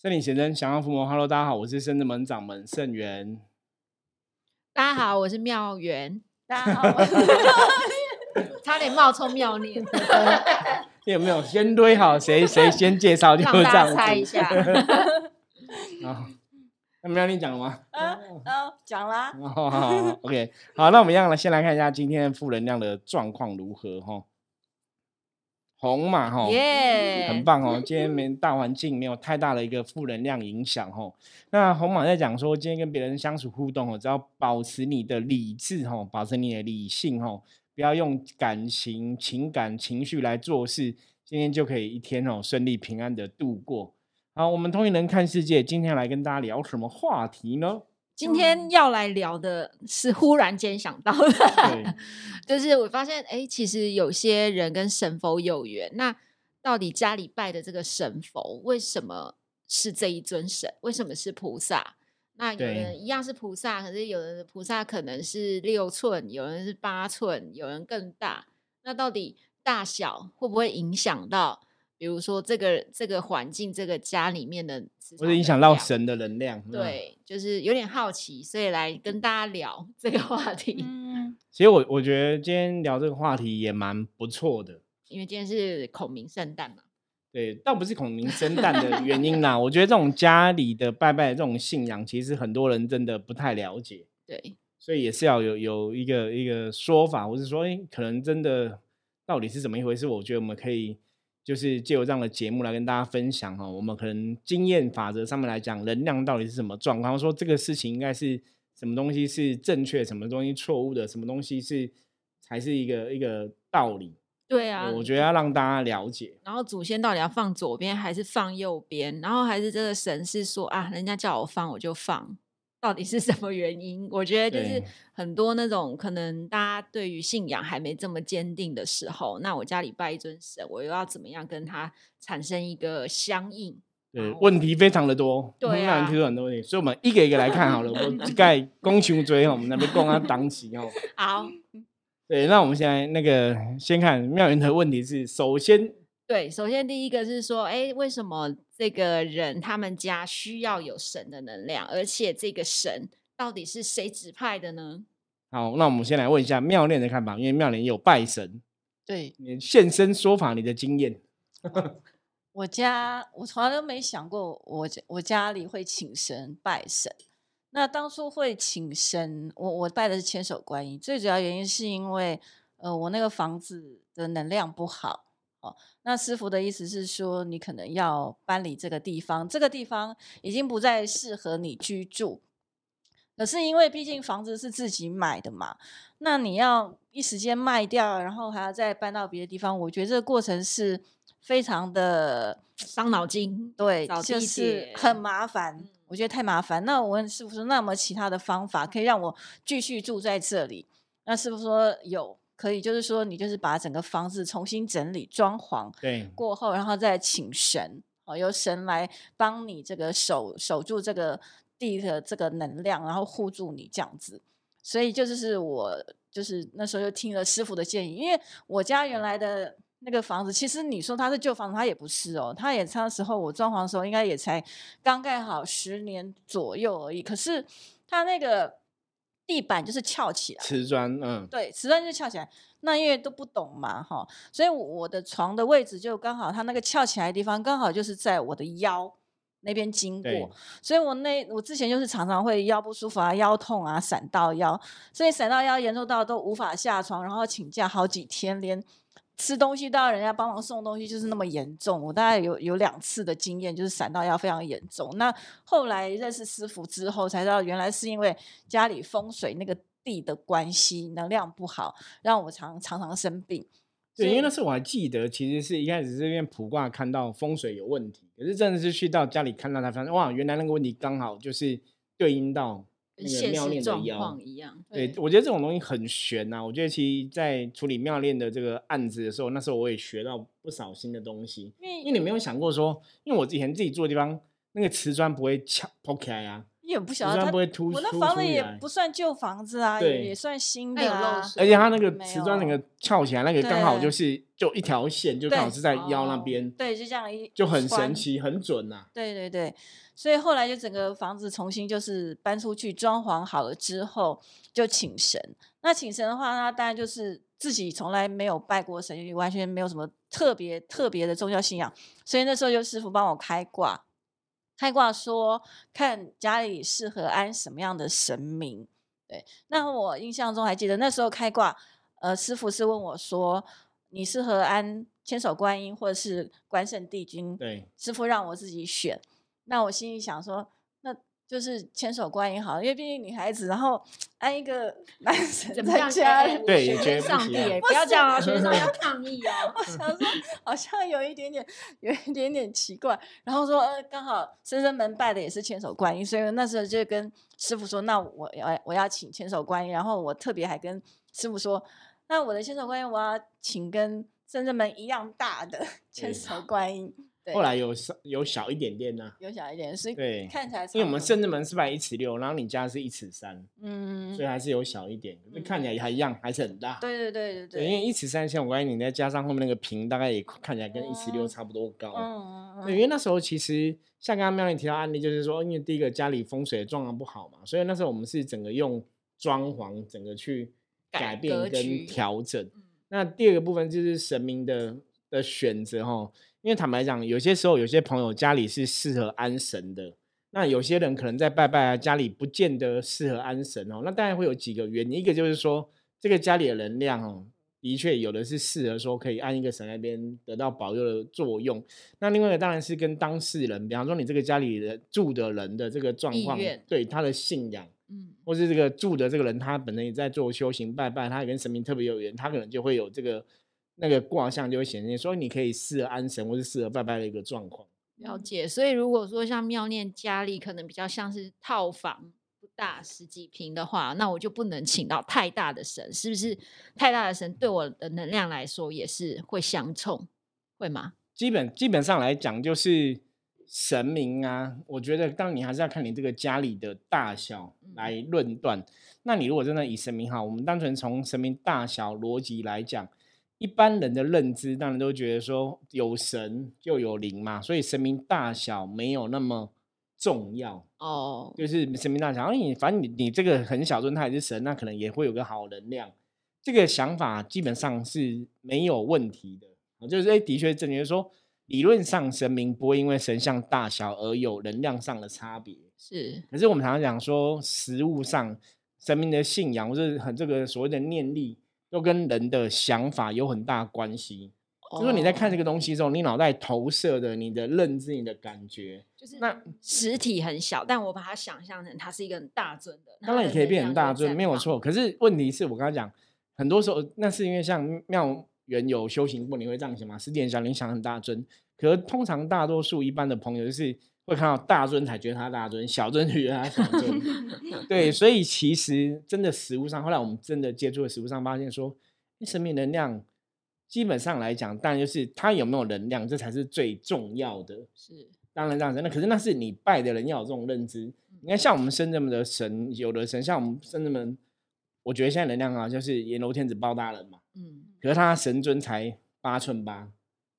圣灵显真，降妖伏魔。Hello，大家好，我是圣智门掌门圣元。大家好，我是妙元。大家好，差点冒充妙念，有没有先堆好？谁谁先介绍就让这样大家猜一子。下。好，那妙念讲了吗？嗯 嗯，讲啦，哦，好好好，OK，好，那我们一样来先来看一下今天负能量的状况如何哈。红嘛哈，耶，很棒哦，今天没大环境没有太大的一个负能量影响哦。那红马在讲说，今天跟别人相处互动哦，只要保持你的理智哦，保持你的理性哦，不要用感情、情感、情绪来做事，今天就可以一天哦顺利平安的度过。好，我们通灵人看世界，今天来跟大家聊什么话题呢？今天要来聊的是忽然间想到的，对，就是我发现，哎，其实有些人跟神佛有缘，那到底家里拜的这个神佛，为什么是这一尊神？为什么是菩萨？那有人一样是菩萨，可是有人的菩萨可能是六寸，有人是八寸，有人更大。那到底大小会不会影响到，比如说这个这个环境、这个家里面的或者影能响到神的能量。嗯，对，就是有点好奇，所以来跟大家聊这个话题。嗯，其实我我觉得今天聊这个话题也蛮不错的。因为今天是孔明圣诞嘛，对，倒不是孔明生诞的原因啦。我觉得这种家里的拜拜的这种信仰，其实很多人真的不太了解，对，所以也是要有有一个一个说法，或是说，哎，可能真的到底是怎么一回事？我觉得我们可以就是借由这样的节目来跟大家分享哈，我们可能经验法则上面来讲，能量到底是什么状况，说这个事情应该是什么东西是正确，什么东西错误的，什么东西是才是一个一个道理。对啊，我觉得要让大家了解。然后祖先到底要放左边还是放右边？然后还是这个神是说啊，人家叫我放我就放，到底是什么原因？我觉得就是很多那种可能大家对于信仰还没这么坚定的时候，那我家里拜一尊神，我又要怎么样跟他产生一个相应？对问题非常的多，对啊提出很多问题，所以我们一个一个来看好了。我 盖公熊追哦，我们那边供他挡起哦。好，对，那我们现在那个先看妙云的问题是，首先对，首先第一个是说，哎，为什么这个人他们家需要有神的能量，而且这个神到底是谁指派的呢？好，那我们先来问一下妙莲的看法，因为妙莲有拜神，对你现身说法你的经验。我家我从来都没想过我家我家里会请神拜神。那当初会请神，我我拜的是千手观音，最主要原因是因为呃我那个房子的能量不好哦。那师傅的意思是说，你可能要搬离这个地方，这个地方已经不再适合你居住。可是因为毕竟房子是自己买的嘛，那你要一时间卖掉，然后还要再搬到别的地方，我觉得这个过程是非常的伤脑筋，对，就是很麻烦嗯，我觉得太麻烦。那我问师傅说，那有没有其他的方法可以让我继续住在这里？那师傅说有，可以，就是说你就是把整个房子重新整理装潢对，过后，然后再请神，哦，由神来帮你这个守守住这个地的这个能量，然后护住你这样子。所以就是是我就是那时候就听了师傅的建议，因为我家原来的那个房子，其实你说它是旧房子，它也不是哦，它也那时候我装潢的时候应该也才刚盖好十年左右而已，可是它那个地板就是翘起来。瓷砖，嗯，对，瓷砖就翘起来。那因为都不懂嘛，哈，所以我的床的位置就刚好，它那个翘起来的地方刚好就是在我的腰那边经过，所以我那我之前就是常常会腰不舒服啊、腰痛啊、闪到腰，所以闪到腰严重到都无法下床，然后请假好几天，连吃东西都要人家帮忙送东西，就是那么严重。我大概有有两次的经验，就是闪到腰非常严重。那后来认识师傅之后，才知道原来是因为家里风水那个地的关系，能量不好，让我常常常生病。对，因为那时候我还记得，其实是一开始这边卜卦看到风水有问题，可是真的是去到家里看到才发现，哇，原来那个问题刚好就是对应到那个跟现妙念的实状腰。况一样。对对，我觉得这种东西很悬呐、我觉得其实，在处理妙恋的这个案子的时候，那时候我也学到不少新的东西。因为因为你没有想过说，因为我以前自己住的地方，那个瓷砖不会翘抛开啊，也不晓得他瓷砖不会突我那房子也不算旧房子啊，对也也算新的啊。而且它那个没瓷砖整有个翘起来，那个刚好就是就一条线，就刚好是在腰那哦边，对，就这样一就很神奇，很准呐、对对对，所以后来就整个房子重新就是搬出去，装潢好了之后就请神。那请神的话，那当然就是自己从来没有拜过神，也完全没有什么特别特别的宗教信仰，所以那时候就师傅帮我开卦，开卦说看家里适合安什么样的神明。对，那我印象中还记得那时候开卦，呃，师傅是问我说，你适合安千手观音或者是关圣帝君？对，师傅让我自己选，那我心里想说，那就是千手观音好了，因为毕竟女孩子，然后安一个 男神在？家里，对也觉学上帝哎，不要这样啊！学生上帝要抗议啊。我想说 好像有一点点，有一点点奇怪。然后说，呃，刚好深圳门拜的也是千手观音，所以那时候就跟师傅说，那我要我要请千手观音。然后我特别还跟师傅说，那我的千手观音我要请跟深圳门一样大的千手观音。对，后来有小有小一点点呐、有小一点，所以对看起来差因为我们不多圣正门是摆一尺六，然后你家是一尺三，嗯所以还是有小一点，可是嗯看起来还一样，还是很大。对对对对对，因为一尺三像我关系，你再加上后面那个屏，大概也看起来跟一尺六哦差不多高。嗯对，因为那时候其实像刚刚妙玲提到案例，就是说，因为第一个家里风水的状况不好嘛，所以那时候我们是整个用装潢整个去改改变跟调整。嗯那第二个部分就是神明的的选择哈，因为坦白讲，有些时候有些朋友家里是适合安神的，那有些人可能在拜拜啊，家里不见得适合安神哦。那当然会有几个原因，一个就是说这个家里的能量哦，的确有的是适合说可以按一个神那边得到保佑的作用。那另外一个当然是跟当事人，比方说你这个家里的住的人的这个状况对他的信仰。嗯，或是这个住的这个人，他本身也在做修行拜拜，他也跟神明特别有缘，他可能就会有这个那个卦象就会显现，所以你可以适合安神或是适合拜拜的一个状况。了解。所以如果说像妙念家里可能比较像是套房，不大十几平的话，那我就不能请到太大的神，是不是？太大的神对我的能量来说也是会相冲，会吗？基本基本上来讲，就是神明啊，我觉得当然你还是要看你这个家里的大小来论断。那你如果真的以神明哈，我们单纯从神明大小逻辑来讲，一般人的认知当然都觉得说有神就有灵嘛，所以神明大小没有那么重要。哦，就是神明大小，哎，你反正你你这个很小尊，他也是神，那可能也会有个好能量。这个想法基本上是没有问题的，啊就是哎，的确正确说，理论上神明不会因为神像大小而有能量上的差别。是可是我们常常讲说，实物上神明的信仰或者很这个所谓的念力，都跟人的想法有很大关系。就是说你在看这个，东西的时候，你脑袋投射的、你的认知、你的感觉，就是那实体很小，但我把它想象成它是一个很大尊的，当然也可以变很大尊。没有错。可是问题是我刚才讲，很多时候那是因为像妙缘有修行过，你会这样想嘛？十点小你想很大尊，可是通常大多数一般的朋友就是会看到大尊才觉得他大尊，小尊就觉得他小尊。对，所以其实真的实物上，后来我们真的接触的实物上发现说，诶生命能量基本上来讲，当然就是他有没有能量，这才是最重要的。是当然这样子，那可是那是你拜的人要有这种认知。你看，像我们深圳的神，有的神，像我们深圳门，我觉得现在能量啊，就是阎罗天子包大人嘛。嗯，可是他神尊才八寸八，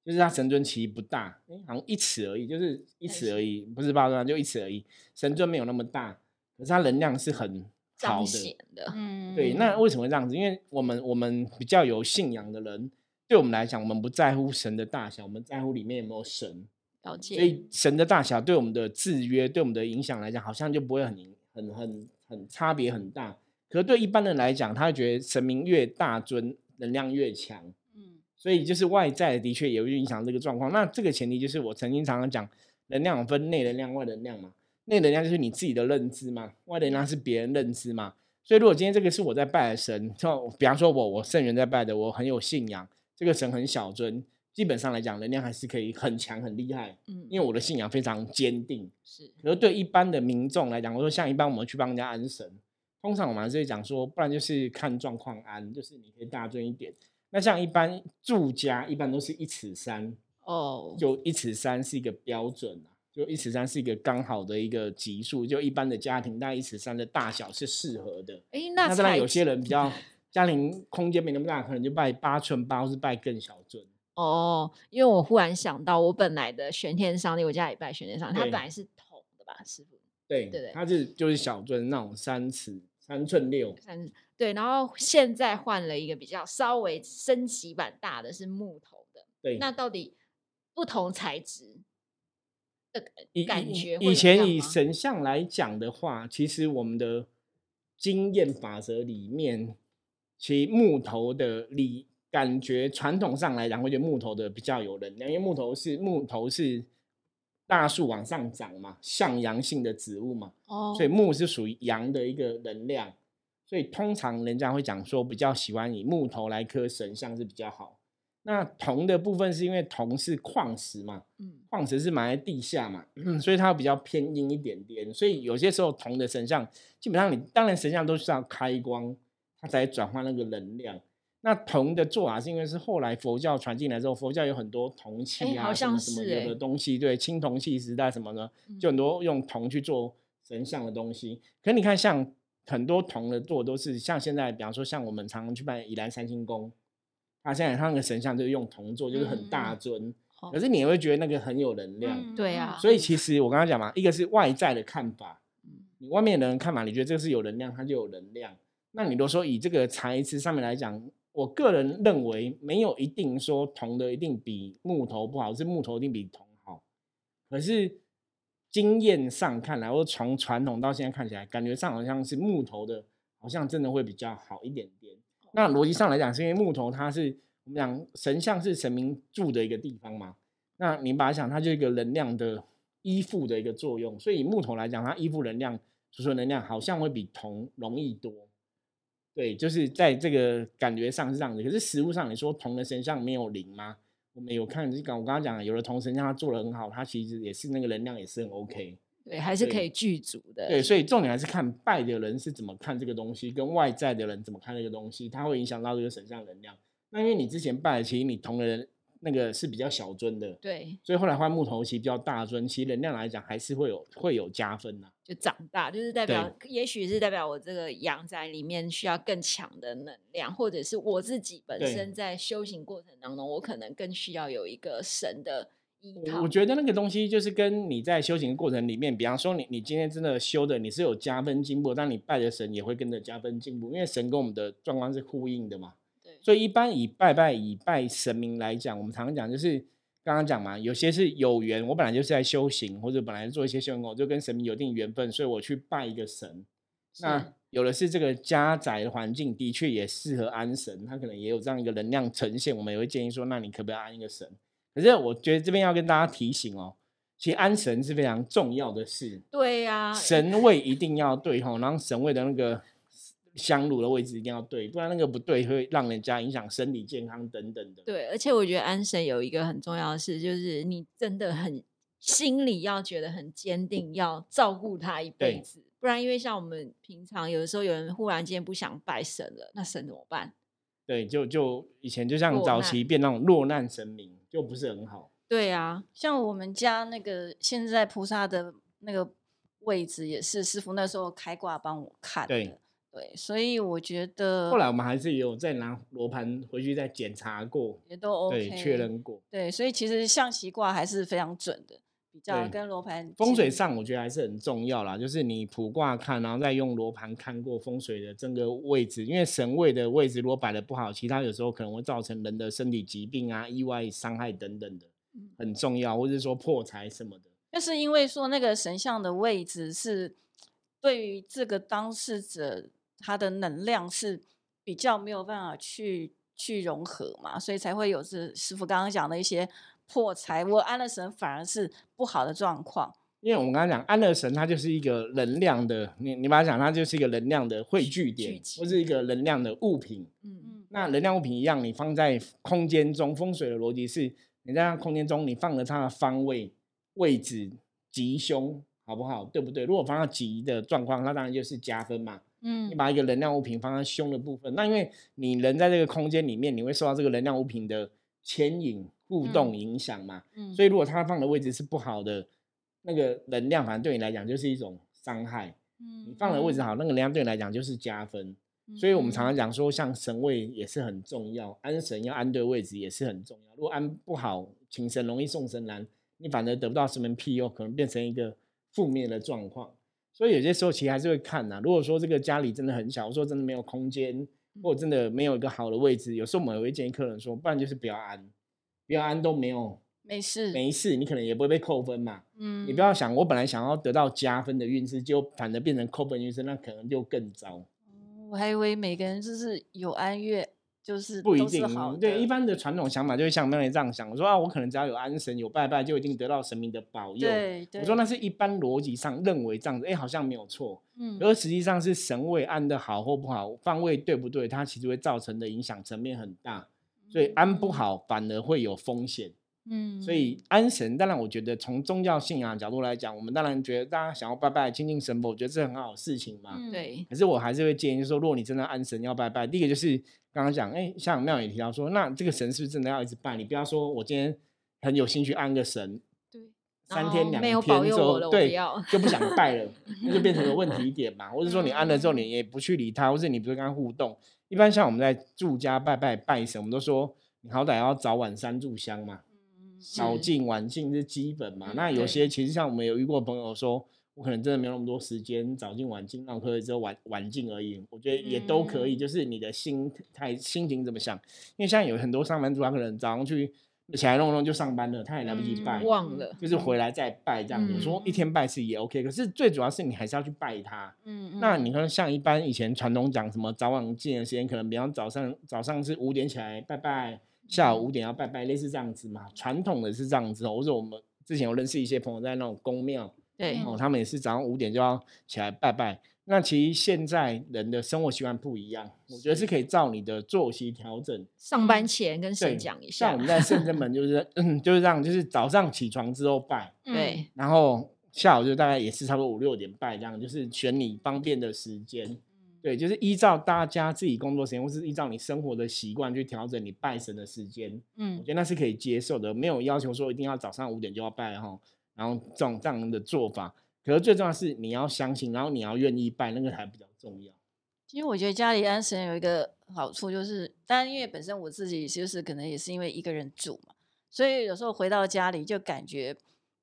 就是他神尊其实不大，诶好像一尺而已，就是一尺而已，不是八寸八，就一尺而已。神尊没有那么大，可是他能量是很好的。的，嗯对，那为什么会这样子？因为我们我们比较有信仰的人，对我们来讲，我们不在乎神的大小，我们在乎里面有没有神。了解。所以神的大小对我们的制约、对我们的影响来讲，好像就不会很很很很差别很大。可是对一般人来讲，他会觉得神明越大尊，能量越强。嗯所以就是外在的确也会影响这个状况。那这个前提就是我曾经常常讲，能量分内能量、外能量嘛。内能量就是你自己的认知嘛，外能量是别人认知嘛。所以如果今天这个是我在拜的神，就比方说我我圣人在拜的，我很有信仰，这个神很小尊，基本上来讲能量还是可以很强很厉害，嗯，因为我的信仰非常坚定。是可是对一般的民众来讲，我说像一般我们去帮人家安神，通常我们还是会讲说，不然就是看状况安，就是你可以大尊一点。那像一般住家，一般都是一尺三，哦，就一尺三是一个标准啊，就一尺三是一个刚好的一个级数，就一般的家庭大概一尺三的大小是适合的。哎，那那当然有些人比较 家庭空间没那么大，可能就拜八寸八或是拜更小尊。哦，因为我忽然想到，我本来的玄天上帝，我家里拜玄天上帝，它本来是铜的吧，师傅？对，对对它是就是小尊那种三尺三寸六。三对，然后现在换了一个比较稍微升级版大的，是木头的。对，那到底不同材质的以感觉以前以神像来讲的话，其实我们的经验法则里面，其实木头的理感觉传统上来讲，会觉得木头的比较有能量，因为木头是木头是大树往上长嘛，向阳性的植物嘛，哦所以木是属于阳的一个能量，所以通常人家会讲说比较喜欢以木头来刻神像是比较好。那铜的部分是因为铜是矿石嘛，嗯矿石是埋在地下嘛，所以它比较偏阴一点点。所以有些时候铜的神像，基本上你当然神像都需要开光，它才转换那个能量。那铜的做法是因为是后来佛教传进来之后，佛教有很多铜器啊，什么像是什么有的哎东西，对，青铜器时代什么的，就很嗯多用铜去做神像的东西。可你看，像很多铜的做都是像现在，比方说像我们常常去拜宜兰三星宫，他现在他那个神像就是用铜做，就是很大尊。哦可是你也会觉得那个很有能量，嗯对啊所以其实我刚刚讲嘛，一个是外在的看法，嗯你外面的人看法，你觉得这个是有能量，它就有能量。那你都说以这个材质上面来讲，我个人认为没有一定说铜的一定比木头不好，是木头一定比铜好。可是经验上看来，或从传统到现在看起来，感觉上好像是木头的，好像真的会比较好一点点。那逻辑上来讲，是因为木头它是我们讲神像是神明住的一个地方嘛，那你把它想，它就一个能量的依附的一个作用，所以以木头来讲，它依附能量、储存能量好像会比铜容易多。对，就是在这个感觉上是这样子。可是实物上，你说铜的神像没有灵吗？我们有看，就刚我刚刚讲的，有的同神像他做的很好，他其实也是那个能量也是很 OK。对，还是可以具足的。对，所以重点还是看拜的人是怎么看这个东西，跟外在的人怎么看这个东西，它会影响到这个神像能量。那因为你之前拜的，其实你同的人那个是比较小尊的，对，所以后来换木头其实比较大尊，其实能量来讲还是会有会有加分的、就长大，就是代表，也许是代表我这个阳宅里面需要更强的能量，或者是我自己本身在修行过程当中，我可能更需要有一个神的依靠。我我觉得那个东西就是跟你在修行过程里面，比方说你你今天真的修的你是有加分进步，但你拜的神也会跟着加分进步，因为神跟我们的状况是呼应的嘛。对所以一般以拜拜以拜神明来讲，我们常常讲就是刚刚讲嘛，有些是有缘，我本来就是在修行，或者本来做一些修行，我就跟神明有一定缘分，所以我去拜一个神。那有的是这个家宅的环境的确也适合安神，他可能也有这样一个能量呈现，我们也会建议说，那你可不可以安一个神？可是我觉得这边要跟大家提醒哦，其实安神是非常重要的事，对呀、神位一定要对吼，然后神位的那个香炉的位置一定要对，不然那个不对会让人家影响身体健康等等的。对，而且我觉得安神有一个很重要的事，就是你真的很心里要觉得很坚定，要照顾他一辈子。不然，因为像我们平常有的时候，有人忽然间不想拜神了，那神怎么办？对，就就以前就像早期变那种落难神明，就不是很好。对啊，像我们家那个现在菩萨的那个位置也是师傅那时候开挂帮我看的，对对，所以我觉得后来我们还是有再拿罗盘回去再检查过，也都 OK，对，确认过。对，所以其实象棋卦还是非常准的，比较跟罗盘风水上我觉得还是很重要啦，就是你卜卦看，然后再用罗盘看过风水的整个位置，因为神位的位置如果摆的不好，其他有时候可能会造成人的身体疾病啊、意外伤害等等的嗯，很重要，或者是说破财什么的。就是因为说那个神像的位置是对于这个当事者他的能量是比较没有办法去去融合嘛，所以才会有这师傅刚刚讲的一些破财。我安了神反而是不好的状况。因为我们刚才讲安乐神，它就是一个能量的，你你把它讲，它就是一个能量的汇聚点，聚或是一个能量的物品。嗯，嗯，那能量物品一样，你放在空间中，风水的逻辑是，你在那空间中，你放了它的方位、位置、吉凶，好不好？对不对？如果放到吉的状况，那当然就是加分嘛。你嗯把一个能量物品放在胸的部分，那因为你人在这个空间里面，你会受到这个能量物品的牵引、互动、嗯影响嘛。嗯所以如果它放的位置是不好的，那个能量反正对你来讲就是一种伤害。嗯你放的位置好，那个能量对你来讲就是加分。所以我们常常讲说，像神位也是很重要，安神要安对位置也是很重要。如果安不好，请神容易送神难，你反而得不到什么庇佑，可能变成一个负面的状况。所以有些时候其实还是会看呐。如果说这个家里真的很小，我说真的没有空间，或者真的没有一个好的位置，有时候我们也会建议客人说，不然就是不要安，不要安都没有没事没事，你可能也不会被扣分嘛。嗯你不要想我本来想要得到加分的运势，就反而变成扣分运势，那可能就更糟。我还以为每个人就是有安乐，就是是不一定好，对一般的传统想法就会像妹妹这样想，我说啊，我可能只要有安神有拜拜，就一定得到神明的保佑。对对，我说那是一般逻辑上认为这样子，哎，好像没有错。嗯而实际上是神位安的好或不好，方位对不对，它其实会造成的影响层面很大。所以安不好反而会有风险。嗯，所以安神，当然我觉得从宗教信仰角度来讲，我们当然觉得大家想要拜拜亲近神佛，我觉得这很好的事情嘛。嗯对，可是我还是会建议说，如果你真的安神要拜拜，第一个就是刚刚讲，哎，像妙也提到说，那这个神是不是真的要一直拜？你不要说我今天很有兴趣安个神，对，三天两没有保天之后，对，就不想拜了，那就变成个问题点嘛。或者说你安了之后，嗯你也不去理他，或者你不是跟他互动。一般像我们在住家拜拜拜神，我们都说你好歹要早晚三炷香嘛，早是进晚进是基本嘛。嗯那有些其实像我们有遇过朋友说，我可能真的没有那么多时间早进晚进，那我可以只有晚晚进而已。我觉得也都可以，嗯就是你的心态心情怎么想。因为现在有很多上班族，他可能早上去起来弄弄就上班了，他也来不及嗯拜。忘了，就是回来再拜这样子，嗯说一天拜次也 OK，可是最主要是你还是要去拜他。嗯，那你看，像一般以前传统讲什么早晚进的时间，可能比方早上早上是五点起来拜拜，下午五点要拜拜，类似这样子嘛。传统的是这样子哦，或者我们之前有认识一些朋友在那种宫庙对，哦，他们也是早上五点就要起来拜拜。那其实现在人的生活习惯不一样，我觉得是可以照你的作息调整。上班前跟对神讲一下像我，们在圣 真门就是，嗯，就是这样，就是早上起床之后拜，对，然后下午就大概也是差不多五六点拜这样，就是选你方便的时间。对，就是依照大家自己工作时间，或是依照你生活的习惯去调整你拜神的时间。嗯我嗯觉得那是可以接受的，没有要求说一定要早上五点就要拜哈。然后这种这样的做法，可是最重要的是你要相信，然后你要愿意拜，那个才比较重要。其实我觉得家里安神有一个好处，就是当然因为本身我自己就是可能也是因为一个人住嘛，所以有时候回到家里就感觉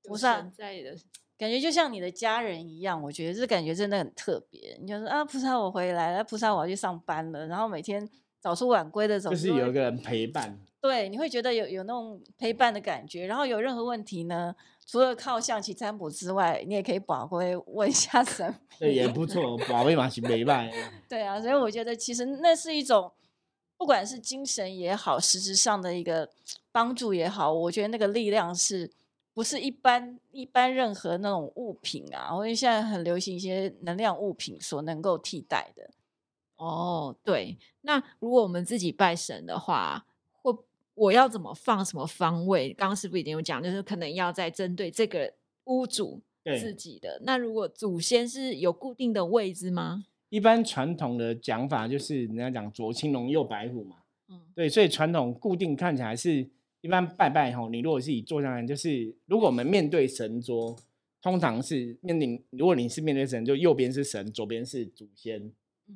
有菩萨神在的，感觉就像你的家人一样，我觉得这感觉真的很特别。你就说啊，菩萨我回来了，菩萨我要去上班了，然后每天早出晚归的，总就是有一个人陪伴，对，你会觉得有有那种陪伴的感觉。然后有任何问题呢，除了靠象棋占卜之外，你也可以宝龟问一下神 对，也不错，宝贝嘛是陪伴。对啊，所以我觉得其实那是一种，不管是精神也好，实质上的一个帮助也好，我觉得那个力量是不是一般一般任何那种物品啊，或者现在很流行一些能量物品所能够替代的。哦，对。那如果我们自己拜神的话，或我要怎么放什么方位？刚刚师傅已经有讲，就是可能要在针对这个屋主自，己的。那如果祖先是有固定的位置吗？一般传统的讲法就是人家讲左青龙右白虎嘛。嗯，对，所以传统固定看起来是一般拜拜吼，你如果是以坐下来，就是如果我们面对神桌，通常是面临，如果你是面对神，就右边是神，左边是祖先，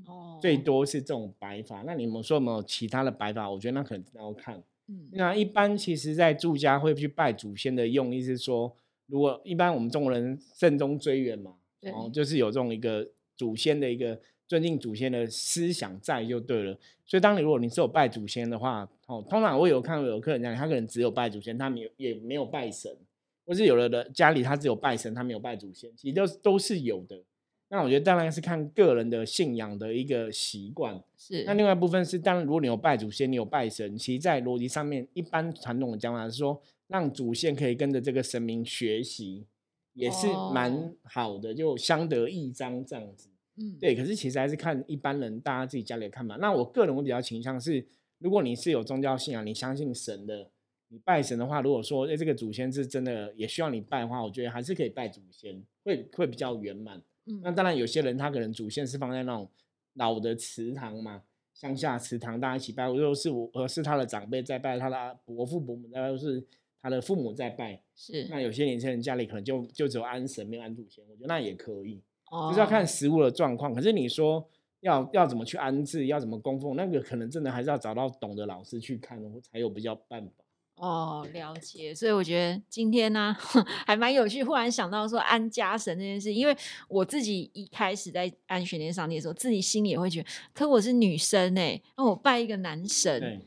哦，最多是这种摆法。那你们说有没有其他的摆法？我觉得那可能要看。嗯，那一般其实，在住家会去拜祖先的用意是说，如果一般我们中国人慎终追远嘛，哦，对就是有这种一个祖先的一个尊敬祖先的思想在就对了。所以，当你如果你是有拜祖先的话，哦，通常我有看过有客人讲，他可能只有拜祖先，他没有也没有拜神，或是有的的家里他只有拜神，他没有拜祖先，其实都都是有的。那我觉得当然是看个人的信仰的一个习惯。是。那另外一部分是，当然如果你有拜祖先，你有拜神，其实在逻辑上面，一般传统的讲法是说，让祖先可以跟着这个神明学习，也是哦蛮好的，就相得益彰这样子。嗯，对，可是其实还是看一般人大家自己家里的看法。那我个人我比较倾向是，如果你是有宗教信仰，你相信神的，你拜神的话，如果说哎这个祖先是真的也需要你拜的话，我觉得还是可以拜祖先，会会比较圆满。嗯，那当然，有些人他可能祖先是放在那种老的祠堂嘛，乡下祠堂，大家一起拜，或者是我，而是他的长辈在拜，他的伯父伯母在拜，或是他的父母在拜。是那有些年轻人家里可能就就只有安神没有安祖先，我觉得那也可以，哦就是要看食物的状况。可是你说要要怎么去安置，要怎么供奉，那个可能真的还是要找到懂的老师去看，才有比较办法。哦，了解。所以我觉得今天呢 还蛮有趣，忽然想到说安家神这件事，因为我自己一开始在安玄天上帝的时候，自己心里也会觉得，可我是女生哎、那我拜一个男神，对，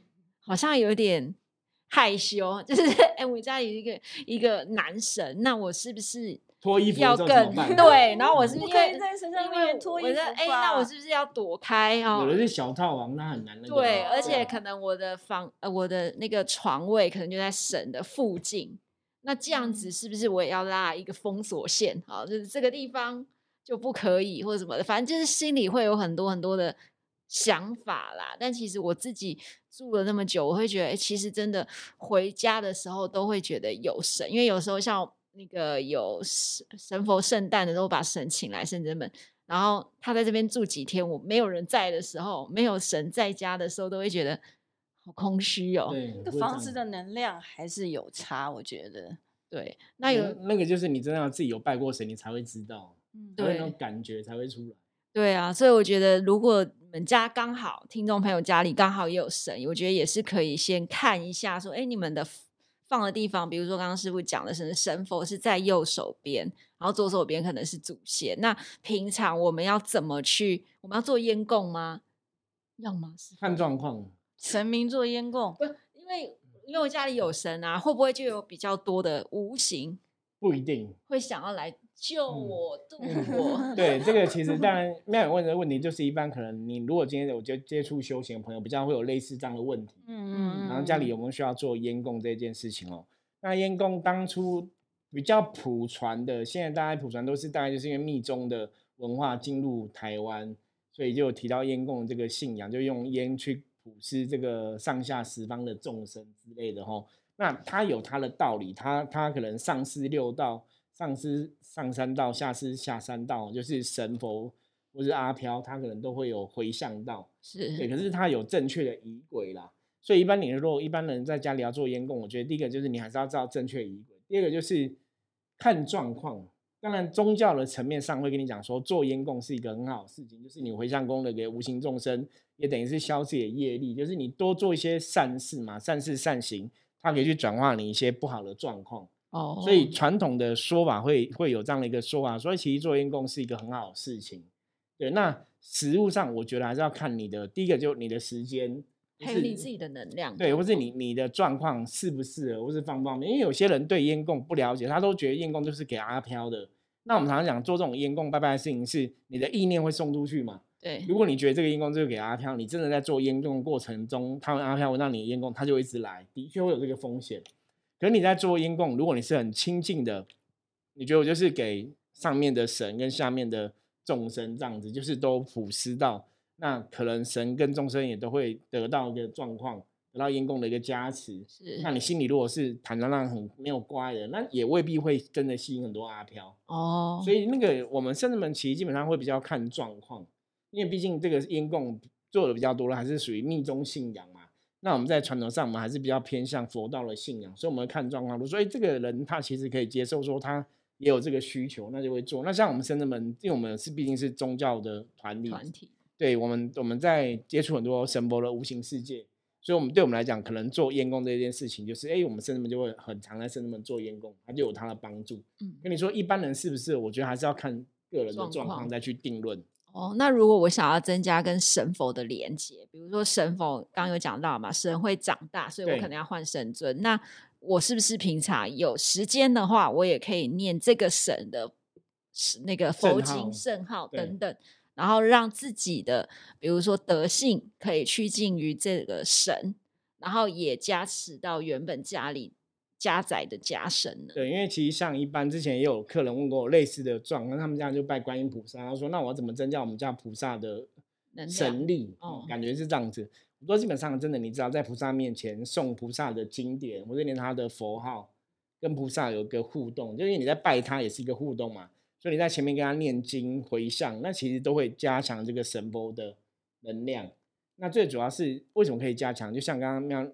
好像有点害羞，就是 哎、我家里有一个一个男神，那我是不是脱衣服要更办 对？然后我是不因为在身上因面为脱衣服哎、那我是不是要躲开哦？有的是小套房，那很难那个。对，而啊且可能我的房呃我的那个床位可能就在神的附近，那这样子是不是我也要拉一个封锁线？啊，就是这个地方就不可以或者什么的，反正就是心里会有很多很多的想法啦。但其实我自己住了那么久，我会觉得，哎、其实真的回家的时候都会觉得有神，因为有时候像那个有神神佛圣诞的时候，把神请来圣真门。然后他在这边住几天，我没有人在的时候，没有神在家的时候，都会觉得好空虚哦。对，房子的能量还是有差，我觉得。对，那有那那个就是你真的要自己有拜过神，你才会知道，会那种感觉才会出来。对啊，所以我觉得，如果你们家刚好听众朋友家里刚好也有神，我觉得也是可以先看一下，说，哎，你们的放的地方，比如说刚刚师傅讲的是神佛是在右手边，然后左手边可能是祖先。那平常我们要怎么去？我们要做烟供吗？要吗？师傅看状况，神明做烟供，不，因为因为我家里有神啊，会不会就有比较多的无形不一定。会想要来救嗯我、渡我？对，这个其实当然妙远问的问题，就是一般可能你如果今天有接接触修行的朋友，比较会有类似这样的问题。嗯嗯然后家里有没有需要做烟供这件事情哦？那烟供当初比较普传的，现在大家普传都是大概就是因为密宗的文化进入台湾，所以就有提到烟供这个信仰，就用烟去普施这个上下十方的众生之类的哦。那它有它的道理，它它可能上师六道，上师上三道，下师下三道，就是神佛或是阿飘，他可能都会有回向道。对，是可是他有正确的仪轨啦，所以一般你如果一般人在家里要做烟供，我觉得第一个就是你还是要知道正确仪轨，第二个就是看状况。当然，宗教的层面上会跟你讲说，做烟供是一个很好的事情，就是你回向功德给无形众生，也等于是消自己的业力，就是你多做一些善事嘛，善事善行，它可以去转化你一些不好的状况。哦，所以传统的说法会会有这样的一个说法，所以其实做烟供是一个很好的事情。对，那实物上我觉得还是要看你的，第一个就你的时间，还有是你自己的能量，对，或是你你的状况适不适合，或是方不方便。因为有些人对烟供不了解，他都觉得烟供就是给阿飘的。那我们常常讲做这种烟供拜拜的事情，是你的意念会送出去嘛？对如果你觉得这个烟供就是给阿飘，你真的在做烟供的过程中，他们阿飘闻到你的烟供，他就会一直来，的确会有这个风险。可是你在做烟供，如果你是很亲近的，你觉得我就是给上面的神跟下面的众生这样子，就是都普施到，那可能神跟众生也都会得到一个状况，得到烟供的一个加持。是那你心里如果是坦荡荡、很没有乖的，那也未必会真的吸引很多阿飘。哦，所以那个我们圣人们其实基本上会比较看状况，因为毕竟这个烟供做的比较多了，还是属于密宗信仰嘛。那我们在传统上，我们还是比较偏向佛道的信仰，所以我们会看状况。如果说，哎，这个人他其实可以接受，说他也有这个需求，那就会做。那像我们圣人们，因为我们是毕竟是宗教的团体，团体对我们我们在接触很多神佛的无形世界，所以我们对我们来讲，可能做烟供这件事情，就是哎，我们圣人们就会很常在圣人们做烟供，它就有它的帮助。嗯跟你说一般人是不是？我觉得还是要看个人的状况再去定论。哦，那如果我想要增加跟神佛的连接，比如说神佛刚刚有讲到嘛，神会长大，所以我可能要换神尊。那我是不是平常有时间的话，我也可以念这个神的那个佛经、圣号等等，然后让自己的比如说德性可以趋近于这个神，然后也加持到原本家里家宅的加深呢？对，因为其实像一般之前也有客人问过我类似的状况，他们家就拜观音菩萨，他说那我要怎么增加我们家菩萨的神力？哦哦，感觉是这样子。我说基本上真的，你知道在菩萨面前送菩萨的经典，或者念他的佛号，跟菩萨有一个互动，就因为你在拜他也是一个互动嘛，所以你在前面跟他念经回向，那其实都会加强这个神波的能量。那最主要是为什么可以加强？就像刚刚妙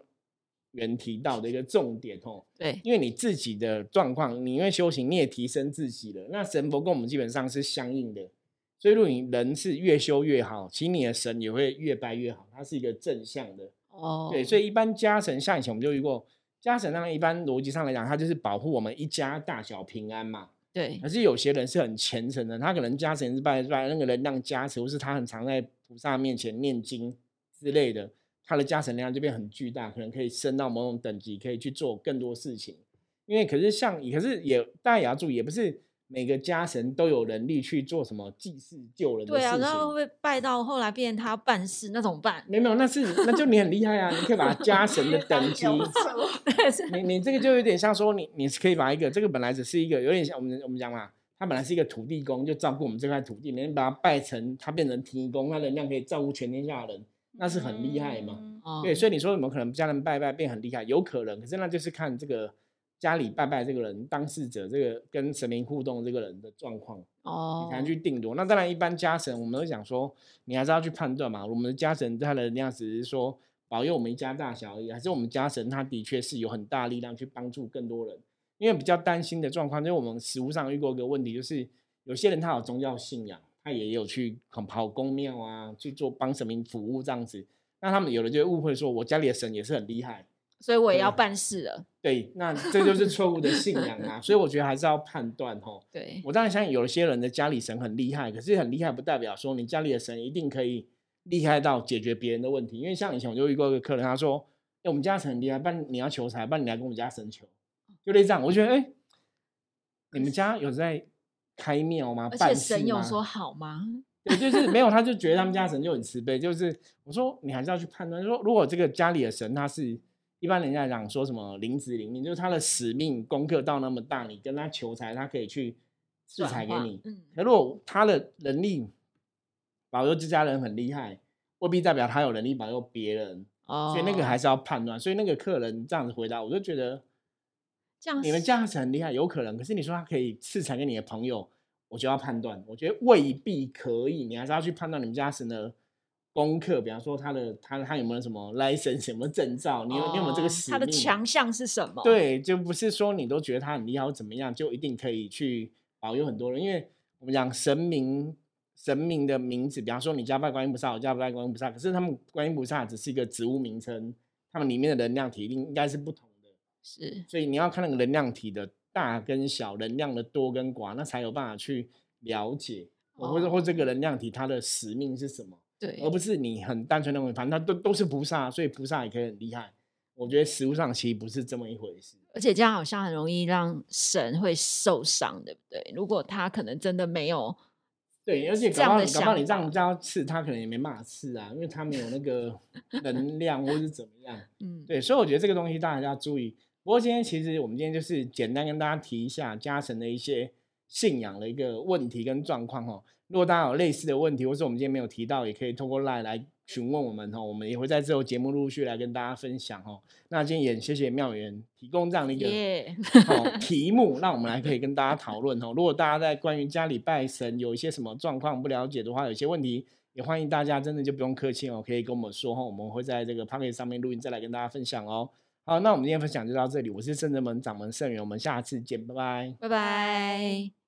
员提到的一个重点哦。对，因为你自己的状况，你因为修行，你也提升自己了。那神佛跟我们基本上是相应的，所以如果你人是越修越好，其实你的神也会越拜越好，它是一个正向的。哦，对，所以一般家神像以前我们就遇过，家神当然一般逻辑上来讲，它就是保护我们一家大小平安嘛。对可是有些人是很虔诚的，他可能家神是拜拜那个能量加持，或是他很常在菩萨面前念经之类的，他的家神量就变很巨大，可能可以升到某种等级，可以去做更多事情。因为可是像，可是也大家也要注意，也不是每个家神都有能力去做什么济世救人的事情。对啊，然后会会拜到后来变成他办事，那怎么办？没有没有，那是那就你很厉害啊！你可以把家神的等级 你你这个就有点像说你你是可以把一个这个本来只是一个有点像我们我们讲嘛，他本来是一个土地公，就照顾我们这块土地，你把它拜成他变成提公，他能量可以照顾全天下的人，那是很厉害嘛。嗯哦对，所以你说有没有可能家人拜拜变很厉害？有可能，可是那就是看这个家里拜拜这个人当事者这个跟神明互动这个人的状况。哦你才能去定夺。那当然，一般家神我们都讲说，你还是要去判断嘛。我们的家神他的能量只是说保佑我们一家大小而已，还是我们家神他的确是有很大力量去帮助更多人。因为比较担心的状况，就是我们实物上遇过一个问题，就是有些人他有宗教信仰，他也有去很跑公庙啊，去做帮神明服务这样子。那他们有的就会误会说，我家里的神也是很厉害，所以我也要对办事了。对，那这就是错误的信仰啊。所以我觉得还是要判断吼。对，我当然相信有一些人的家里神很厉害，可是很厉害不代表说你家里的神一定可以厉害到解决别人的问题。因为像以前我就遇过一个客人，他说：“哎、我们家神很厉害，不然你要求财，不然你来跟我们家神求。”就类似这样，我觉得哎、你们家有在开庙吗？而且神有说好吗？对，就是没有，他就觉得他们家神就很慈悲。就是我说你还是要去判断，说如果这个家里的神他是一般人家讲说什么灵子灵命，就是他的使命功课到那么大，你跟他求财，他可以去赐财给你。嗯，可如果他的能力保佑这家人很厉害，未必代表他有能力保佑别人，哦，所以那个还是要判断。所以那个客人这样子回答，我就觉得这样你们是家神很厉害，有可能。可是你说他可以赐财给你的朋友，我就要判断，我觉得未必可以。你还是要去判断你们家神的功课，比方说他的他他有没有什么 license 什么证照，你有、你有没有这个哦他的？强项是什么？，对，就不是说你都觉得他很厉害或怎么样，就一定可以去保佑很多人。因为我们讲神明，神明的名字，比方说你家拜观音菩萨，我家拜观音菩萨，可是他们观音菩萨只是一个职务名称，他们里面的能量体一定应该是不同的。是所以你要看那个能量体的大跟小，能量的多跟寡，那才有办法去了解，或者或这个能量体它的使命是什么。对，而不是你很单纯认为，反正它都都是菩萨，所以菩萨也可以很厉害。我觉得实物上其实不是这么一回事。而且这样好像很容易让神会受伤，对不对？如果他可能真的没有，对，而且这样的搞不好搞不好你想这样叫他刺，他可能也没办法刺啊，因为他没有那个 能量或是怎么样。嗯，对，所以我觉得这个东西大家要注意。不过今天其实我们今天就是简单跟大家提一下家神的一些信仰的一个问题跟状况哦。如果大家有类似的问题，或是我们今天没有提到，也可以通过 LINE 来询问我们哦。我们也会在之后节目陆续来跟大家分享哦。那今天也谢谢妙元提供这样的一个耶，哦题目，让我们来可以跟大家讨论哦。如果大家在关于家里拜神有一些什么状况不了解的话，有些问题也欢迎大家真的就不用客气哦，可以跟我们说哦，我们会在这个 p o c k e t 上面录音再来跟大家分享哦。好，那我们今天分享就到这里，我是圣人门掌门圣元，我们下次见，拜拜。拜拜。